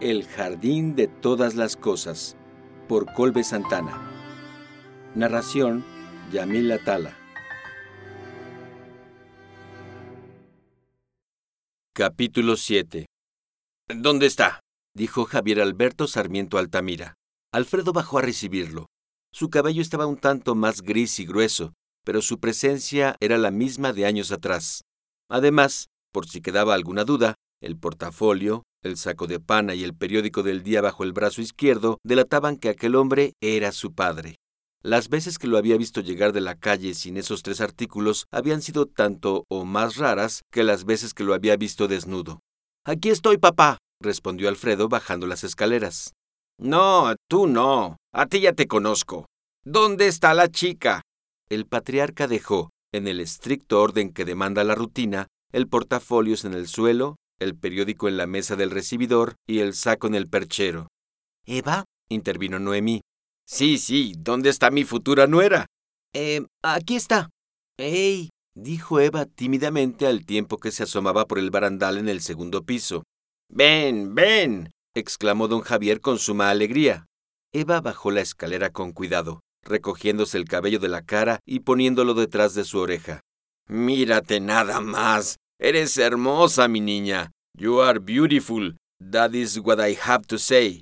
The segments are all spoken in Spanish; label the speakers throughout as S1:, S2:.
S1: El jardín de todas las cosas, por Colbe Santana. Narración, Yamil Atala. Capítulo 7 ¿Dónde está? dijo Javier Alberto Sarmiento Altamira. Alfredo bajó a recibirlo. Su cabello estaba un tanto más gris y grueso, pero su presencia era la misma de años atrás. Además, por si quedaba alguna duda, el portafolio, el saco de pana y el periódico del día bajo el brazo izquierdo delataban que aquel hombre era su padre. Las veces que lo había visto llegar de la calle sin esos tres artículos habían sido tanto o más raras que las veces que lo había visto desnudo. Aquí estoy, papá, respondió Alfredo bajando las escaleras.
S2: No, tú no. A ti ya te conozco. ¿Dónde está la chica?
S1: El patriarca dejó, en el estricto orden que demanda la rutina, el portafolios en el suelo, el periódico en la mesa del recibidor y el saco en el perchero.
S3: ¿Eva?
S1: intervino Noemí.
S2: Sí, sí, ¿dónde está mi futura nuera?
S3: Eh, aquí está.
S1: ¡Ey! dijo Eva tímidamente al tiempo que se asomaba por el barandal en el segundo piso.
S2: Ven, ven,
S1: exclamó don Javier con suma alegría. Eva bajó la escalera con cuidado, recogiéndose el cabello de la cara y poniéndolo detrás de su oreja.
S2: Mírate nada más. Eres hermosa, mi niña. You are beautiful. That is what I have to say.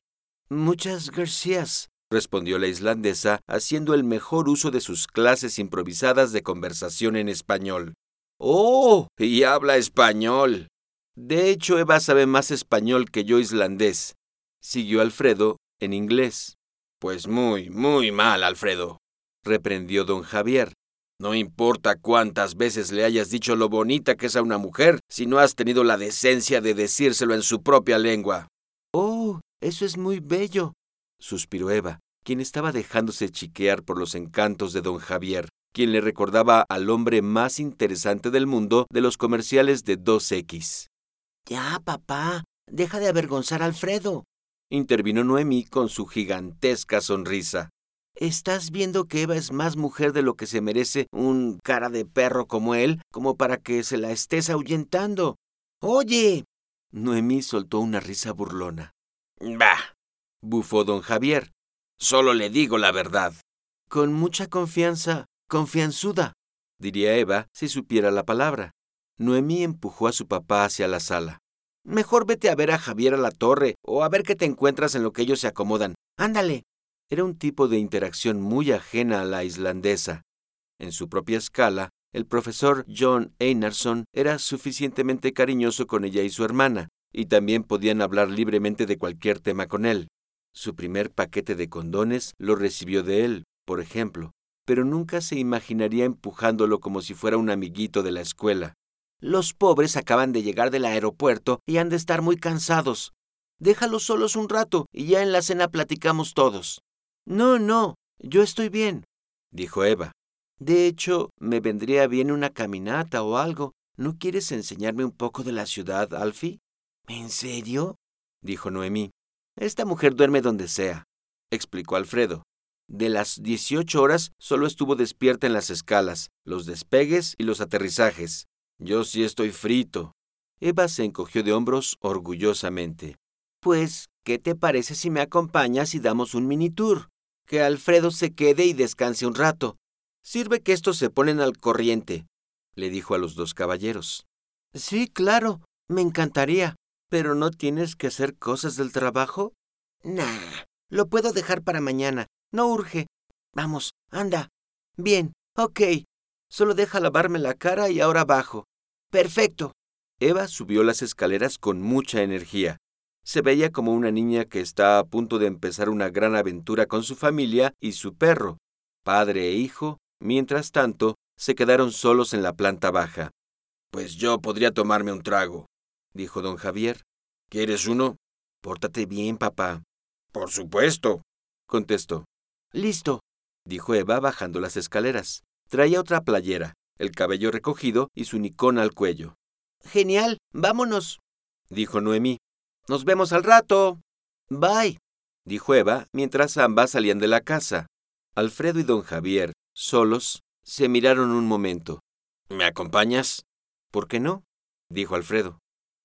S3: Muchas gracias,
S1: respondió la islandesa, haciendo el mejor uso de sus clases improvisadas de conversación en español.
S2: Oh, y habla español.
S1: De hecho, Eva sabe más español que yo islandés. Siguió Alfredo en inglés.
S2: Pues muy, muy mal, Alfredo,
S1: reprendió don Javier.
S2: No importa cuántas veces le hayas dicho lo bonita que es a una mujer, si no has tenido la decencia de decírselo en su propia lengua.
S3: Oh, eso es muy bello,
S1: suspiró Eva, quien estaba dejándose chiquear por los encantos de don Javier, quien le recordaba al hombre más interesante del mundo de los comerciales de 2X.
S3: Ya, papá, deja de avergonzar a Alfredo,
S1: intervino Noemí con su gigantesca sonrisa.
S3: ¿Estás viendo que Eva es más mujer de lo que se merece un cara de perro como él, como para que se la estés ahuyentando? Oye.
S1: Noemí soltó una risa burlona.
S2: Bah,
S1: bufó don Javier.
S2: Solo le digo la verdad.
S3: Con mucha confianza, confianzuda,
S1: diría Eva si supiera la palabra. Noemí empujó a su papá hacia la sala.
S3: Mejor vete a ver a Javier a la torre o a ver qué te encuentras en lo que ellos se acomodan. Ándale.
S1: Era un tipo de interacción muy ajena a la islandesa. En su propia escala, el profesor John Einarsson era suficientemente cariñoso con ella y su hermana, y también podían hablar libremente de cualquier tema con él. Su primer paquete de condones lo recibió de él, por ejemplo, pero nunca se imaginaría empujándolo como si fuera un amiguito de la escuela.
S3: Los pobres acaban de llegar del aeropuerto y han de estar muy cansados. Déjalos solos un rato y ya en la cena platicamos todos. No, no, yo estoy bien,
S1: dijo Eva.
S3: De hecho, me vendría bien una caminata o algo. ¿No quieres enseñarme un poco de la ciudad, Alfie? ¿En serio?
S1: dijo Noemí.
S3: Esta mujer duerme donde sea, explicó Alfredo. De las 18 horas solo estuvo despierta en las escalas, los despegues y los aterrizajes.
S1: Yo sí estoy frito. Eva se encogió de hombros orgullosamente.
S3: Pues, ¿qué te parece si me acompañas y damos un mini tour? Que Alfredo se quede y descanse un rato. Sirve que estos se ponen al corriente, le dijo a los dos caballeros. Sí, claro, me encantaría. ¿Pero no tienes que hacer cosas del trabajo? Nah, lo puedo dejar para mañana. No urge. Vamos, anda. Bien, ok. Solo deja lavarme la cara y ahora bajo. Perfecto.
S1: Eva subió las escaleras con mucha energía. Se veía como una niña que está a punto de empezar una gran aventura con su familia y su perro. Padre e hijo, mientras tanto, se quedaron solos en la planta baja.
S2: Pues yo podría tomarme un trago,
S1: dijo don Javier.
S2: ¿Quieres uno?
S1: Pórtate bien, papá.
S2: Por supuesto,
S1: contestó.
S3: Listo,
S1: dijo Eva bajando las escaleras. Traía otra playera, el cabello recogido y su nicón al cuello.
S3: Genial, vámonos,
S1: dijo Noemí.
S3: Nos vemos al rato. Bye,
S1: dijo Eva mientras ambas salían de la casa. Alfredo y don Javier, solos, se miraron un momento.
S2: ¿Me acompañas?
S1: ¿Por qué no? dijo Alfredo.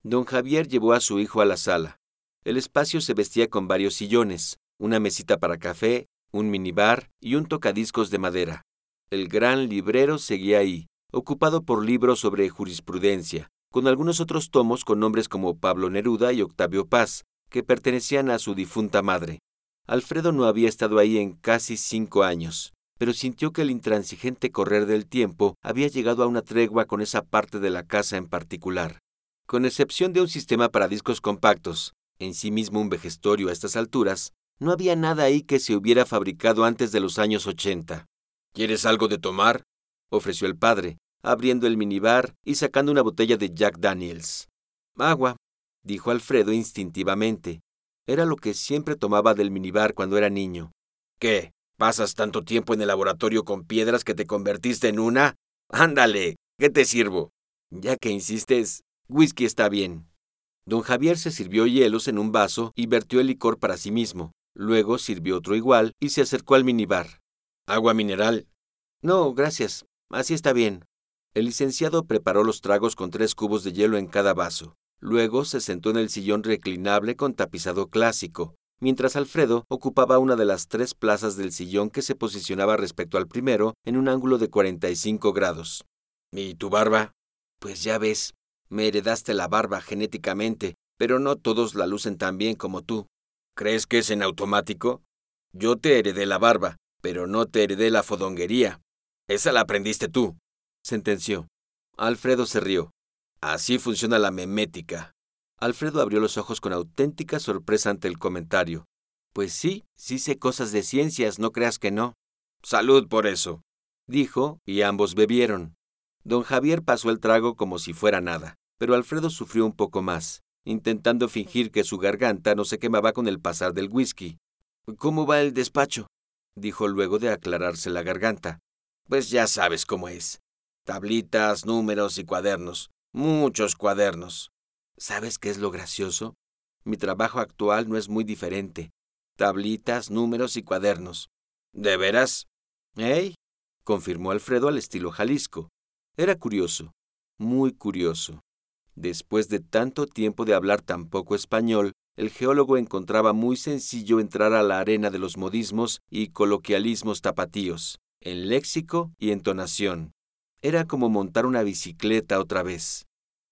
S1: Don Javier llevó a su hijo a la sala. El espacio se vestía con varios sillones, una mesita para café, un minibar y un tocadiscos de madera. El gran librero seguía ahí, ocupado por libros sobre jurisprudencia, con algunos otros tomos con nombres como Pablo Neruda y Octavio Paz, que pertenecían a su difunta madre. Alfredo no había estado ahí en casi cinco años, pero sintió que el intransigente correr del tiempo había llegado a una tregua con esa parte de la casa en particular. Con excepción de un sistema para discos compactos, en sí mismo un vejestorio a estas alturas, no había nada ahí que se hubiera fabricado antes de los años ochenta.
S2: ¿Quieres algo de tomar?
S1: ofreció el padre, abriendo el minibar y sacando una botella de Jack Daniels. Agua, dijo Alfredo instintivamente. Era lo que siempre tomaba del minibar cuando era niño.
S2: ¿Qué? ¿Pasas tanto tiempo en el laboratorio con piedras que te convertiste en una? Ándale, ¿qué te sirvo?
S1: Ya que insistes, whisky está bien. Don Javier se sirvió hielos en un vaso y vertió el licor para sí mismo. Luego sirvió otro igual y se acercó al minibar.
S2: ¿Agua mineral?
S1: No, gracias. Así está bien. El licenciado preparó los tragos con tres cubos de hielo en cada vaso. Luego se sentó en el sillón reclinable con tapizado clásico, mientras Alfredo ocupaba una de las tres plazas del sillón que se posicionaba respecto al primero en un ángulo de 45 grados.
S2: ¿Y tu barba?
S1: Pues ya ves, me heredaste la barba genéticamente, pero no todos la lucen tan bien como tú.
S2: ¿Crees que es en automático? Yo te heredé la barba, pero no te heredé la fodonguería. Esa la aprendiste tú,
S1: sentenció. Alfredo se rió.
S2: Así funciona la memética.
S1: Alfredo abrió los ojos con auténtica sorpresa ante el comentario. Pues sí, sí sé cosas de ciencias, no creas que no.
S2: Salud por eso,
S1: dijo, y ambos bebieron. Don Javier pasó el trago como si fuera nada, pero Alfredo sufrió un poco más, intentando fingir que su garganta no se quemaba con el pasar del whisky. ¿Cómo va el despacho? dijo luego de aclararse la garganta.
S2: Pues ya sabes cómo es. Tablitas, números y cuadernos. Muchos cuadernos.
S1: ¿Sabes qué es lo gracioso? Mi trabajo actual no es muy diferente. Tablitas, números y cuadernos.
S2: ¿De veras?
S1: ¿Eh? confirmó Alfredo al estilo Jalisco. Era curioso, muy curioso. Después de tanto tiempo de hablar tan poco español, el geólogo encontraba muy sencillo entrar a la arena de los modismos y coloquialismos tapatíos, en léxico y entonación. Era como montar una bicicleta otra vez.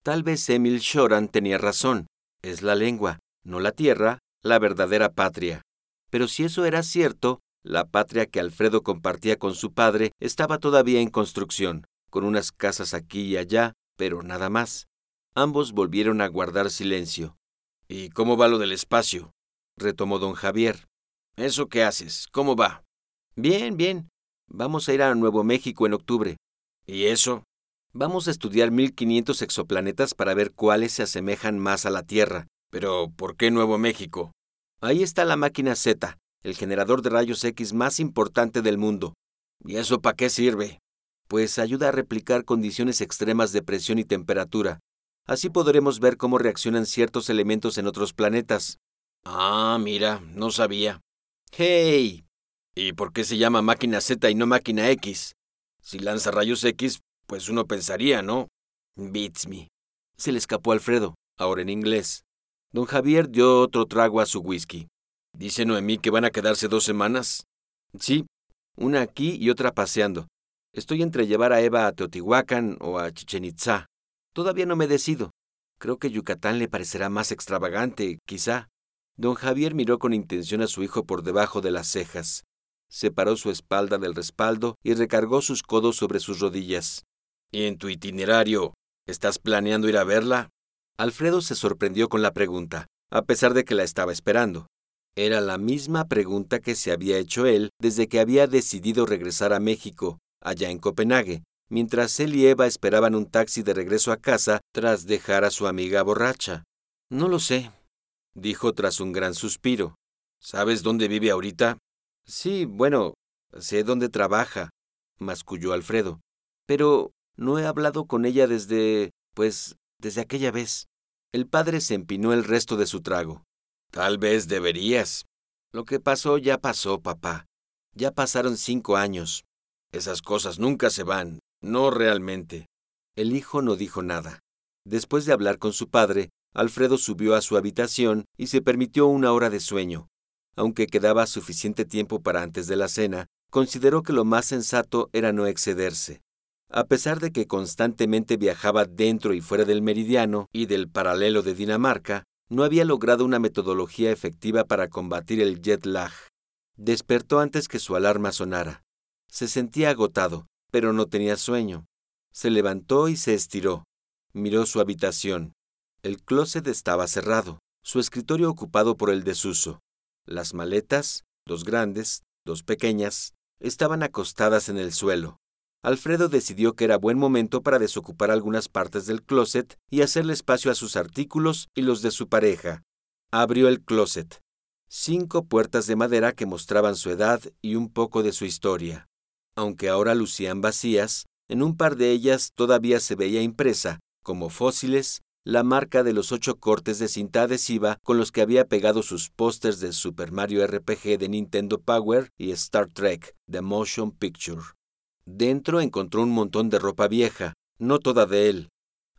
S1: Tal vez Emil Shoran tenía razón. Es la lengua, no la tierra, la verdadera patria. Pero si eso era cierto, la patria que Alfredo compartía con su padre estaba todavía en construcción, con unas casas aquí y allá, pero nada más. Ambos volvieron a guardar silencio.
S2: ¿Y cómo va lo del espacio?
S1: retomó don Javier.
S2: ¿Eso qué haces? ¿Cómo va?
S1: Bien, bien. Vamos a ir a Nuevo México en octubre.
S2: ¿Y eso?
S1: Vamos a estudiar 1500 exoplanetas para ver cuáles se asemejan más a la Tierra.
S2: Pero, ¿por qué Nuevo México?
S1: Ahí está la máquina Z, el generador de rayos X más importante del mundo.
S2: ¿Y eso para qué sirve?
S1: Pues ayuda a replicar condiciones extremas de presión y temperatura. Así podremos ver cómo reaccionan ciertos elementos en otros planetas.
S2: Ah, mira, no sabía.
S1: ¡Hey!
S2: ¿Y por qué se llama máquina Z y no máquina X? Si lanza rayos X, pues uno pensaría, ¿no?
S1: Beats me. Se le escapó Alfredo, ahora en inglés. Don Javier dio otro trago a su whisky.
S2: ¿Dice Noemí que van a quedarse dos semanas?
S1: Sí, una aquí y otra paseando. Estoy entre llevar a Eva a Teotihuacán o a Chichen Itza. Todavía no me decido. Creo que Yucatán le parecerá más extravagante, quizá. Don Javier miró con intención a su hijo por debajo de las cejas. Separó su espalda del respaldo y recargó sus codos sobre sus rodillas.
S2: ¿Y en tu itinerario estás planeando ir a verla?
S1: Alfredo se sorprendió con la pregunta, a pesar de que la estaba esperando. Era la misma pregunta que se había hecho él desde que había decidido regresar a México, allá en Copenhague, mientras él y Eva esperaban un taxi de regreso a casa tras dejar a su amiga borracha. No lo sé, dijo tras un gran suspiro.
S2: ¿Sabes dónde vive ahorita?
S1: Sí, bueno, sé dónde trabaja, masculló Alfredo. Pero no he hablado con ella desde... pues... desde aquella vez. El padre se empinó el resto de su trago.
S2: Tal vez deberías.
S1: Lo que pasó ya pasó, papá. Ya pasaron cinco años.
S2: Esas cosas nunca se van, no realmente.
S1: El hijo no dijo nada. Después de hablar con su padre, Alfredo subió a su habitación y se permitió una hora de sueño. Aunque quedaba suficiente tiempo para antes de la cena, consideró que lo más sensato era no excederse. A pesar de que constantemente viajaba dentro y fuera del meridiano y del paralelo de Dinamarca, no había logrado una metodología efectiva para combatir el jet lag. Despertó antes que su alarma sonara. Se sentía agotado, pero no tenía sueño. Se levantó y se estiró. Miró su habitación. El closet estaba cerrado, su escritorio ocupado por el desuso. Las maletas, dos grandes, dos pequeñas, estaban acostadas en el suelo. Alfredo decidió que era buen momento para desocupar algunas partes del closet y hacerle espacio a sus artículos y los de su pareja. Abrió el closet. Cinco puertas de madera que mostraban su edad y un poco de su historia. Aunque ahora lucían vacías, en un par de ellas todavía se veía impresa, como fósiles, la marca de los ocho cortes de cinta adhesiva con los que había pegado sus pósters de Super Mario RPG de Nintendo Power y Star Trek, The Motion Picture. Dentro encontró un montón de ropa vieja, no toda de él.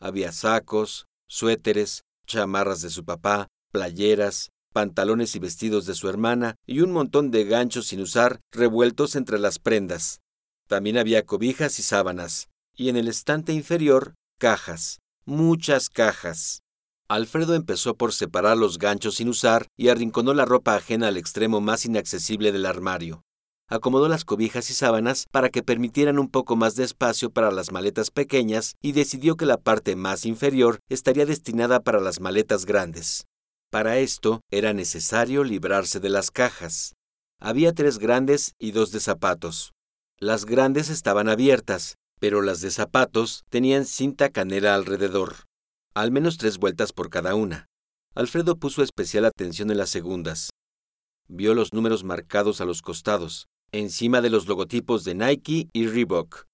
S1: Había sacos, suéteres, chamarras de su papá, playeras, pantalones y vestidos de su hermana y un montón de ganchos sin usar revueltos entre las prendas. También había cobijas y sábanas, y en el estante inferior, cajas, muchas cajas. Alfredo empezó por separar los ganchos sin usar y arrinconó la ropa ajena al extremo más inaccesible del armario acomodó las cobijas y sábanas para que permitieran un poco más de espacio para las maletas pequeñas y decidió que la parte más inferior estaría destinada para las maletas grandes. Para esto era necesario librarse de las cajas. Había tres grandes y dos de zapatos. Las grandes estaban abiertas, pero las de zapatos tenían cinta canela alrededor, al menos tres vueltas por cada una. Alfredo puso especial atención en las segundas. Vio los números marcados a los costados, encima de los logotipos de Nike y Reebok,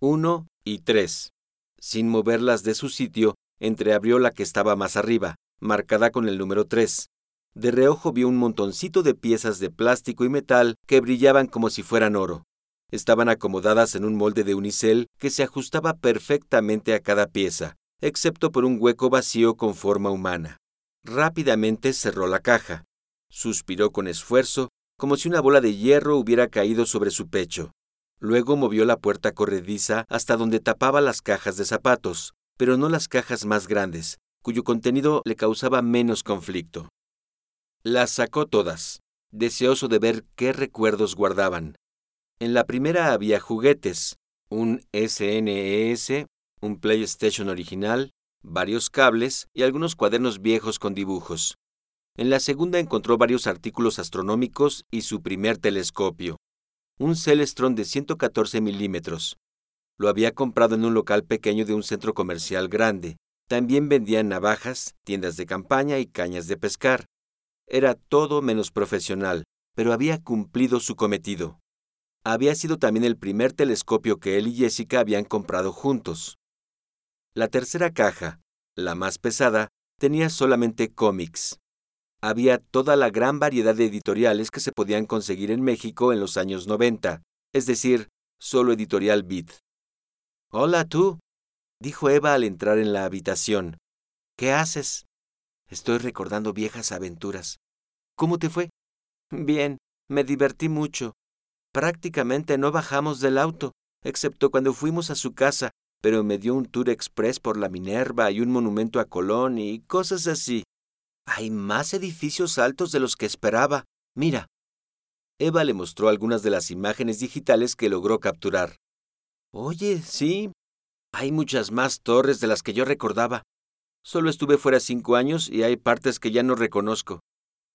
S1: 1 y 3. Sin moverlas de su sitio, entreabrió la que estaba más arriba, marcada con el número 3. De reojo vio un montoncito de piezas de plástico y metal que brillaban como si fueran oro. Estaban acomodadas en un molde de unicel que se ajustaba perfectamente a cada pieza, excepto por un hueco vacío con forma humana. Rápidamente cerró la caja. Suspiró con esfuerzo como si una bola de hierro hubiera caído sobre su pecho. Luego movió la puerta corrediza hasta donde tapaba las cajas de zapatos, pero no las cajas más grandes, cuyo contenido le causaba menos conflicto. Las sacó todas, deseoso de ver qué recuerdos guardaban. En la primera había juguetes, un SNES, un PlayStation original, varios cables y algunos cuadernos viejos con dibujos. En la segunda encontró varios artículos astronómicos y su primer telescopio, un Celestron de 114 milímetros. Lo había comprado en un local pequeño de un centro comercial grande. También vendían navajas, tiendas de campaña y cañas de pescar. Era todo menos profesional, pero había cumplido su cometido. Había sido también el primer telescopio que él y Jessica habían comprado juntos. La tercera caja, la más pesada, tenía solamente cómics había toda la gran variedad de editoriales que se podían conseguir en México en los años 90, es decir, solo editorial Beat. Hola tú, dijo Eva al entrar en la habitación. ¿Qué haces? Estoy recordando viejas aventuras. ¿Cómo te fue? Bien, me divertí mucho. Prácticamente no bajamos del auto, excepto cuando fuimos a su casa, pero me dio un tour express por la Minerva y un monumento a Colón y cosas así. Hay más edificios altos de los que esperaba. Mira. Eva le mostró algunas de las imágenes digitales que logró capturar. Oye, sí. Hay muchas más torres de las que yo recordaba. Solo estuve fuera cinco años y hay partes que ya no reconozco.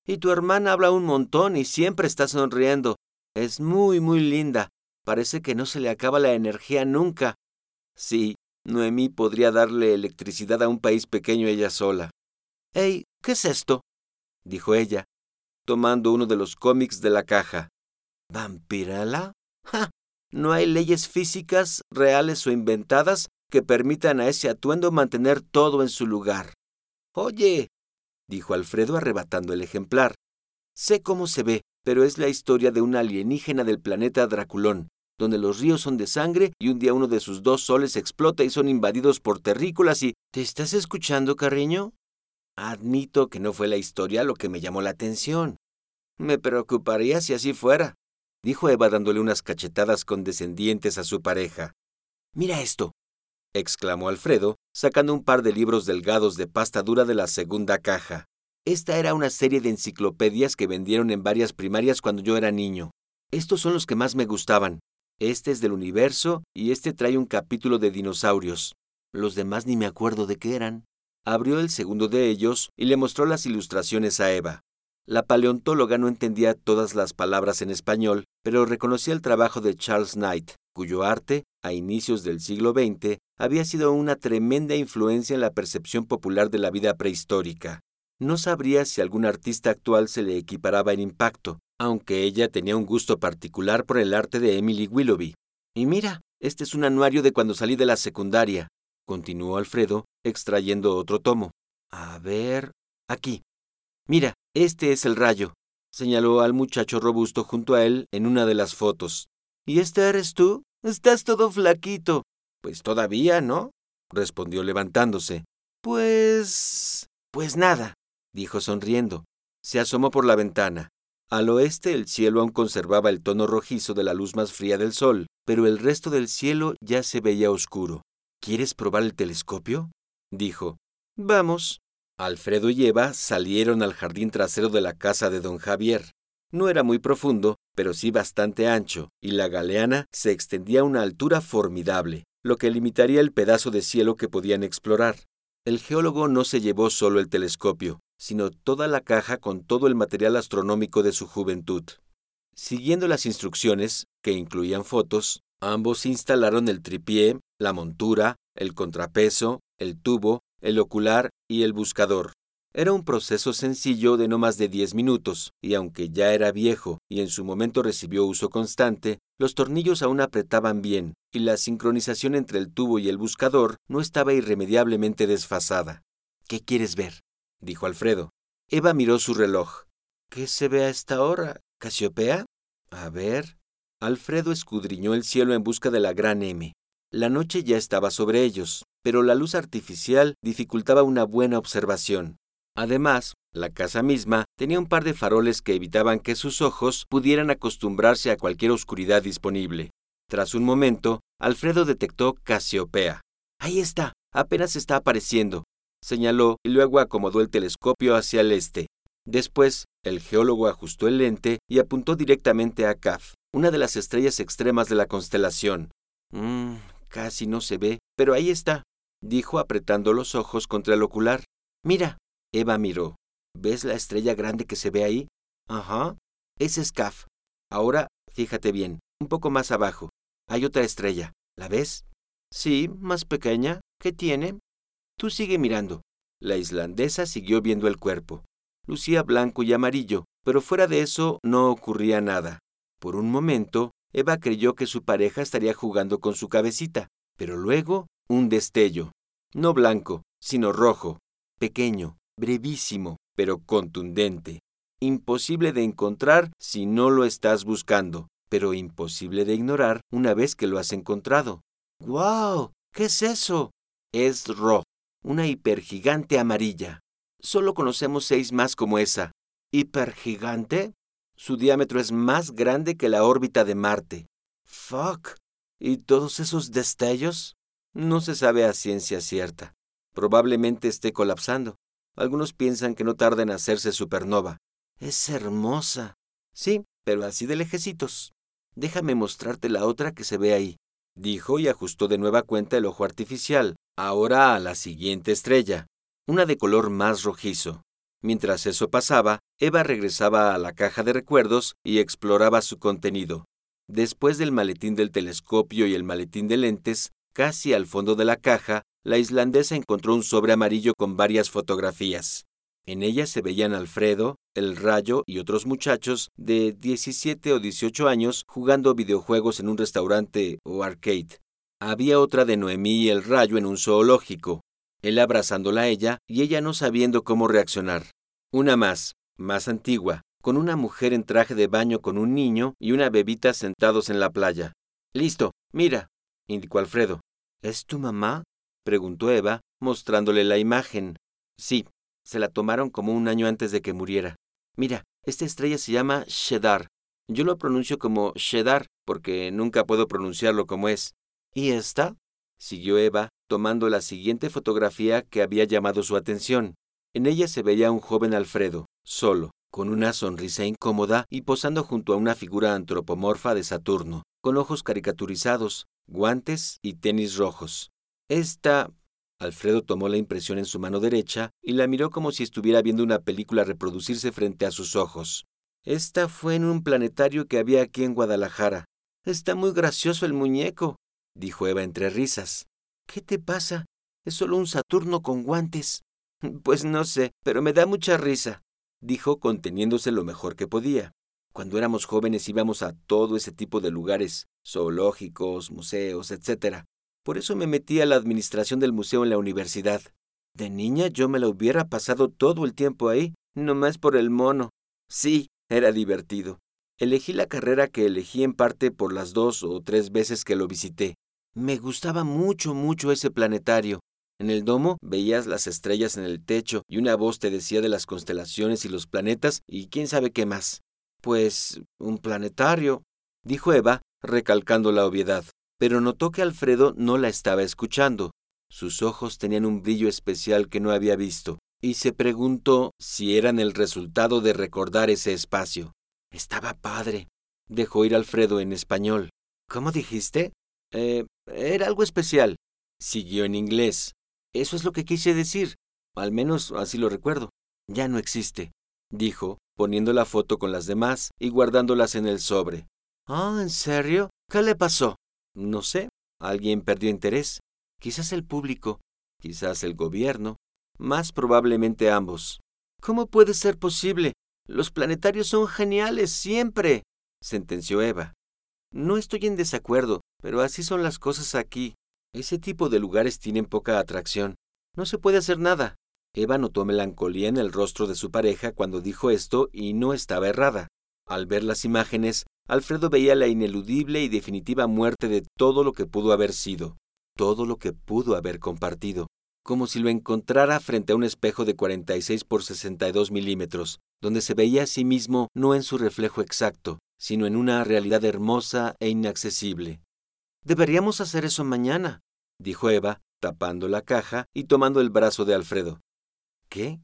S1: Y tu hermana habla un montón y siempre está sonriendo. Es muy, muy linda. Parece que no se le acaba la energía nunca. Sí, Noemí podría darle electricidad a un país pequeño ella sola. Hey, ¿qué es esto? dijo ella, tomando uno de los cómics de la caja. ¿Vampirala? ¡Ja! No hay leyes físicas, reales o inventadas, que permitan a ese atuendo mantener todo en su lugar. Oye, dijo Alfredo arrebatando el ejemplar. Sé cómo se ve, pero es la historia de una alienígena del planeta Draculón, donde los ríos son de sangre y un día uno de sus dos soles explota y son invadidos por terrícolas y... ¿Te estás escuchando, cariño?
S3: Admito que no fue la historia lo que me llamó la atención. Me preocuparía si así fuera, dijo Eva dándole unas cachetadas condescendientes a su pareja. Mira esto, exclamó Alfredo, sacando un par de libros delgados de pasta dura de la segunda caja. Esta era una serie de enciclopedias que vendieron en varias primarias cuando yo era niño. Estos son los que más me gustaban. Este es del universo y este trae un capítulo de dinosaurios. Los demás ni me acuerdo de qué eran. Abrió el segundo de ellos y le mostró las ilustraciones a Eva. La paleontóloga no entendía todas las palabras en español, pero reconocía el trabajo de Charles Knight, cuyo arte, a inicios del siglo XX, había sido una tremenda influencia en la percepción popular de la vida prehistórica. No sabría si algún artista actual se le equiparaba en impacto, aunque ella tenía un gusto particular por el arte de Emily Willoughby. Y mira, este es un anuario de cuando salí de la secundaria, continuó Alfredo, extrayendo otro tomo. A ver, aquí. Mira, este es el rayo, señaló al muchacho robusto junto a él en una de las fotos. ¿Y este eres tú? Estás todo flaquito. Pues todavía, ¿no? respondió levantándose. Pues... Pues nada, dijo sonriendo. Se asomó por la ventana. Al oeste el cielo aún conservaba el tono rojizo de la luz más fría del sol, pero el resto del cielo ya se veía oscuro. ¿Quieres probar el telescopio? dijo. Vamos. Alfredo y Eva salieron al jardín trasero de la casa de don Javier. No era muy profundo, pero sí bastante ancho, y la galeana se extendía a una altura formidable, lo que limitaría el pedazo de cielo que podían explorar. El geólogo no se llevó solo el telescopio, sino toda la caja con todo el material astronómico de su juventud. Siguiendo las instrucciones, que incluían fotos, ambos instalaron el tripié, la montura, el contrapeso, el tubo, el ocular y el buscador. Era un proceso sencillo de no más de 10 minutos, y aunque ya era viejo y en su momento recibió uso constante, los tornillos aún apretaban bien, y la sincronización entre el tubo y el buscador no estaba irremediablemente desfasada. ¿Qué quieres ver? Dijo Alfredo. Eva miró su reloj. ¿Qué se ve a esta hora? ¿Casiopea? A ver. Alfredo escudriñó el cielo en busca de la gran M. La noche ya estaba sobre ellos, pero la luz artificial dificultaba una buena observación. Además, la casa misma tenía un par de faroles que evitaban que sus ojos pudieran acostumbrarse a cualquier oscuridad disponible. Tras un momento, Alfredo detectó Casiopea. Ahí está, apenas está apareciendo, señaló y luego acomodó el telescopio hacia el este. Después, el geólogo ajustó el lente y apuntó directamente a Caf, una de las estrellas extremas de la constelación. Mmm, casi no se ve, pero ahí está, dijo apretando los ojos contra el ocular. Mira. Eva miró. ¿Ves la estrella grande que se ve ahí? Ajá. Ese es Caf. Ahora, fíjate bien, un poco más abajo. Hay otra estrella. ¿La ves? Sí, más pequeña. ¿Qué tiene? Tú sigue mirando. La islandesa siguió viendo el cuerpo. Lucía blanco y amarillo, pero fuera de eso no ocurría nada. Por un momento, Eva creyó que su pareja estaría jugando con su cabecita, pero luego un destello, no blanco, sino rojo, pequeño, brevísimo, pero contundente. Imposible de encontrar si no lo estás buscando, pero imposible de ignorar una vez que lo has encontrado. ¡Guau! ¿Qué es eso? Es Ro, una hipergigante amarilla. Solo conocemos seis más como esa. ¿Hipergigante? Su diámetro es más grande que la órbita de Marte. Fuck. ¿Y todos esos destellos? No se sabe a ciencia cierta. Probablemente esté colapsando. Algunos piensan que no tarda en hacerse supernova. Es hermosa. Sí, pero así de lejecitos. Déjame mostrarte la otra que se ve ahí, dijo y ajustó de nueva cuenta el ojo artificial, ahora a la siguiente estrella, una de color más rojizo. Mientras eso pasaba, Eva regresaba a la caja de recuerdos y exploraba su contenido. Después del maletín del telescopio y el maletín de lentes, casi al fondo de la caja, la islandesa encontró un sobre amarillo con varias fotografías. En ellas se veían Alfredo, el Rayo y otros muchachos de 17 o 18 años jugando videojuegos en un restaurante o arcade. Había otra de Noemí y el Rayo en un zoológico, él abrazándola a ella y ella no sabiendo cómo reaccionar. Una más, más antigua, con una mujer en traje de baño con un niño y una bebita sentados en la playa. Listo, mira, indicó Alfredo. ¿Es tu mamá? preguntó Eva, mostrándole la imagen. Sí, Se la tomaron como un año antes de que muriera. Mira, esta estrella se llama Shedar. Yo lo pronuncio como Shedar porque nunca puedo pronunciarlo como es. ¿Y esta? siguió Eva, tomando la siguiente fotografía que había llamado su atención. En ella se veía un joven Alfredo, solo, con una sonrisa incómoda y posando junto a una figura antropomorfa de Saturno, con ojos caricaturizados, guantes y tenis rojos. Esta... Alfredo tomó la impresión en su mano derecha y la miró como si estuviera viendo una película reproducirse frente a sus ojos. Esta fue en un planetario que había aquí en Guadalajara. Está muy gracioso el muñeco, dijo Eva entre risas. ¿Qué te pasa? Es solo un Saturno con guantes. Pues no sé, pero me da mucha risa, dijo conteniéndose lo mejor que podía. Cuando éramos jóvenes íbamos a todo ese tipo de lugares, zoológicos, museos, etc. Por eso me metí a la administración del museo en la universidad. De niña yo me la hubiera pasado todo el tiempo ahí, nomás por el mono. Sí, era divertido. Elegí la carrera que elegí en parte por las dos o tres veces que lo visité. Me gustaba mucho, mucho ese planetario. En el domo veías las estrellas en el techo y una voz te decía de las constelaciones y los planetas y quién sabe qué más. Pues un planetario, dijo Eva, recalcando la obviedad, pero notó que Alfredo no la estaba escuchando. Sus ojos tenían un brillo especial que no había visto, y se preguntó si eran el resultado de recordar ese espacio. Estaba padre, dejó ir Alfredo en español. ¿Cómo dijiste? Eh, era algo especial. Siguió en inglés. Eso es lo que quise decir. Al menos así lo recuerdo. Ya no existe, dijo, poniendo la foto con las demás y guardándolas en el sobre. Ah, ¿en serio? ¿Qué le pasó? No sé. Alguien perdió interés. Quizás el público, quizás el gobierno, más probablemente ambos. ¿Cómo puede ser posible? Los planetarios son geniales siempre, sentenció Eva. No estoy en desacuerdo, pero así son las cosas aquí. Ese tipo de lugares tienen poca atracción. No se puede hacer nada. Eva notó melancolía en el rostro de su pareja cuando dijo esto y no estaba errada. Al ver las imágenes, Alfredo veía la ineludible y definitiva muerte de todo lo que pudo haber sido, todo lo que pudo haber compartido, como si lo encontrara frente a un espejo de 46 por 62 milímetros, donde se veía a sí mismo no en su reflejo exacto, sino en una realidad hermosa e inaccesible. Deberíamos hacer eso mañana, dijo Eva, tapando la caja y tomando el brazo de Alfredo. ¿Qué?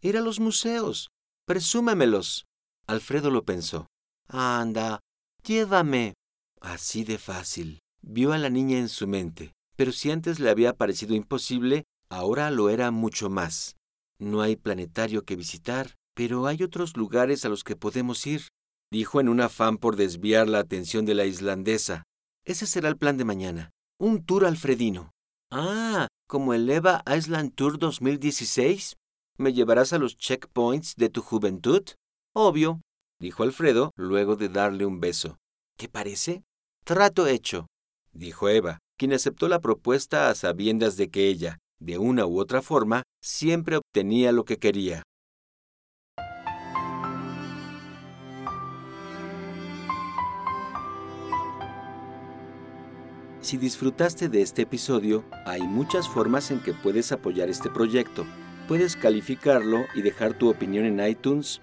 S3: Ir a los museos. Presúmamelos. Alfredo lo pensó. Anda, llévame. Así de fácil. Vio a la niña en su mente, pero si antes le había parecido imposible, ahora lo era mucho más. No hay planetario que visitar, pero hay otros lugares a los que podemos ir, dijo en un afán por desviar la atención de la islandesa. Ese será el plan de mañana. Un tour alfredino. Ah, como el EVA Island Tour 2016. ¿Me llevarás a los checkpoints de tu juventud? Obvio, dijo Alfredo luego de darle un beso. ¿Qué parece? Trato hecho, dijo Eva, quien aceptó la propuesta a sabiendas de que ella, de una u otra forma, siempre obtenía lo que quería. Si disfrutaste de este episodio, hay muchas formas en que puedes apoyar este proyecto. Puedes calificarlo y dejar tu opinión en iTunes,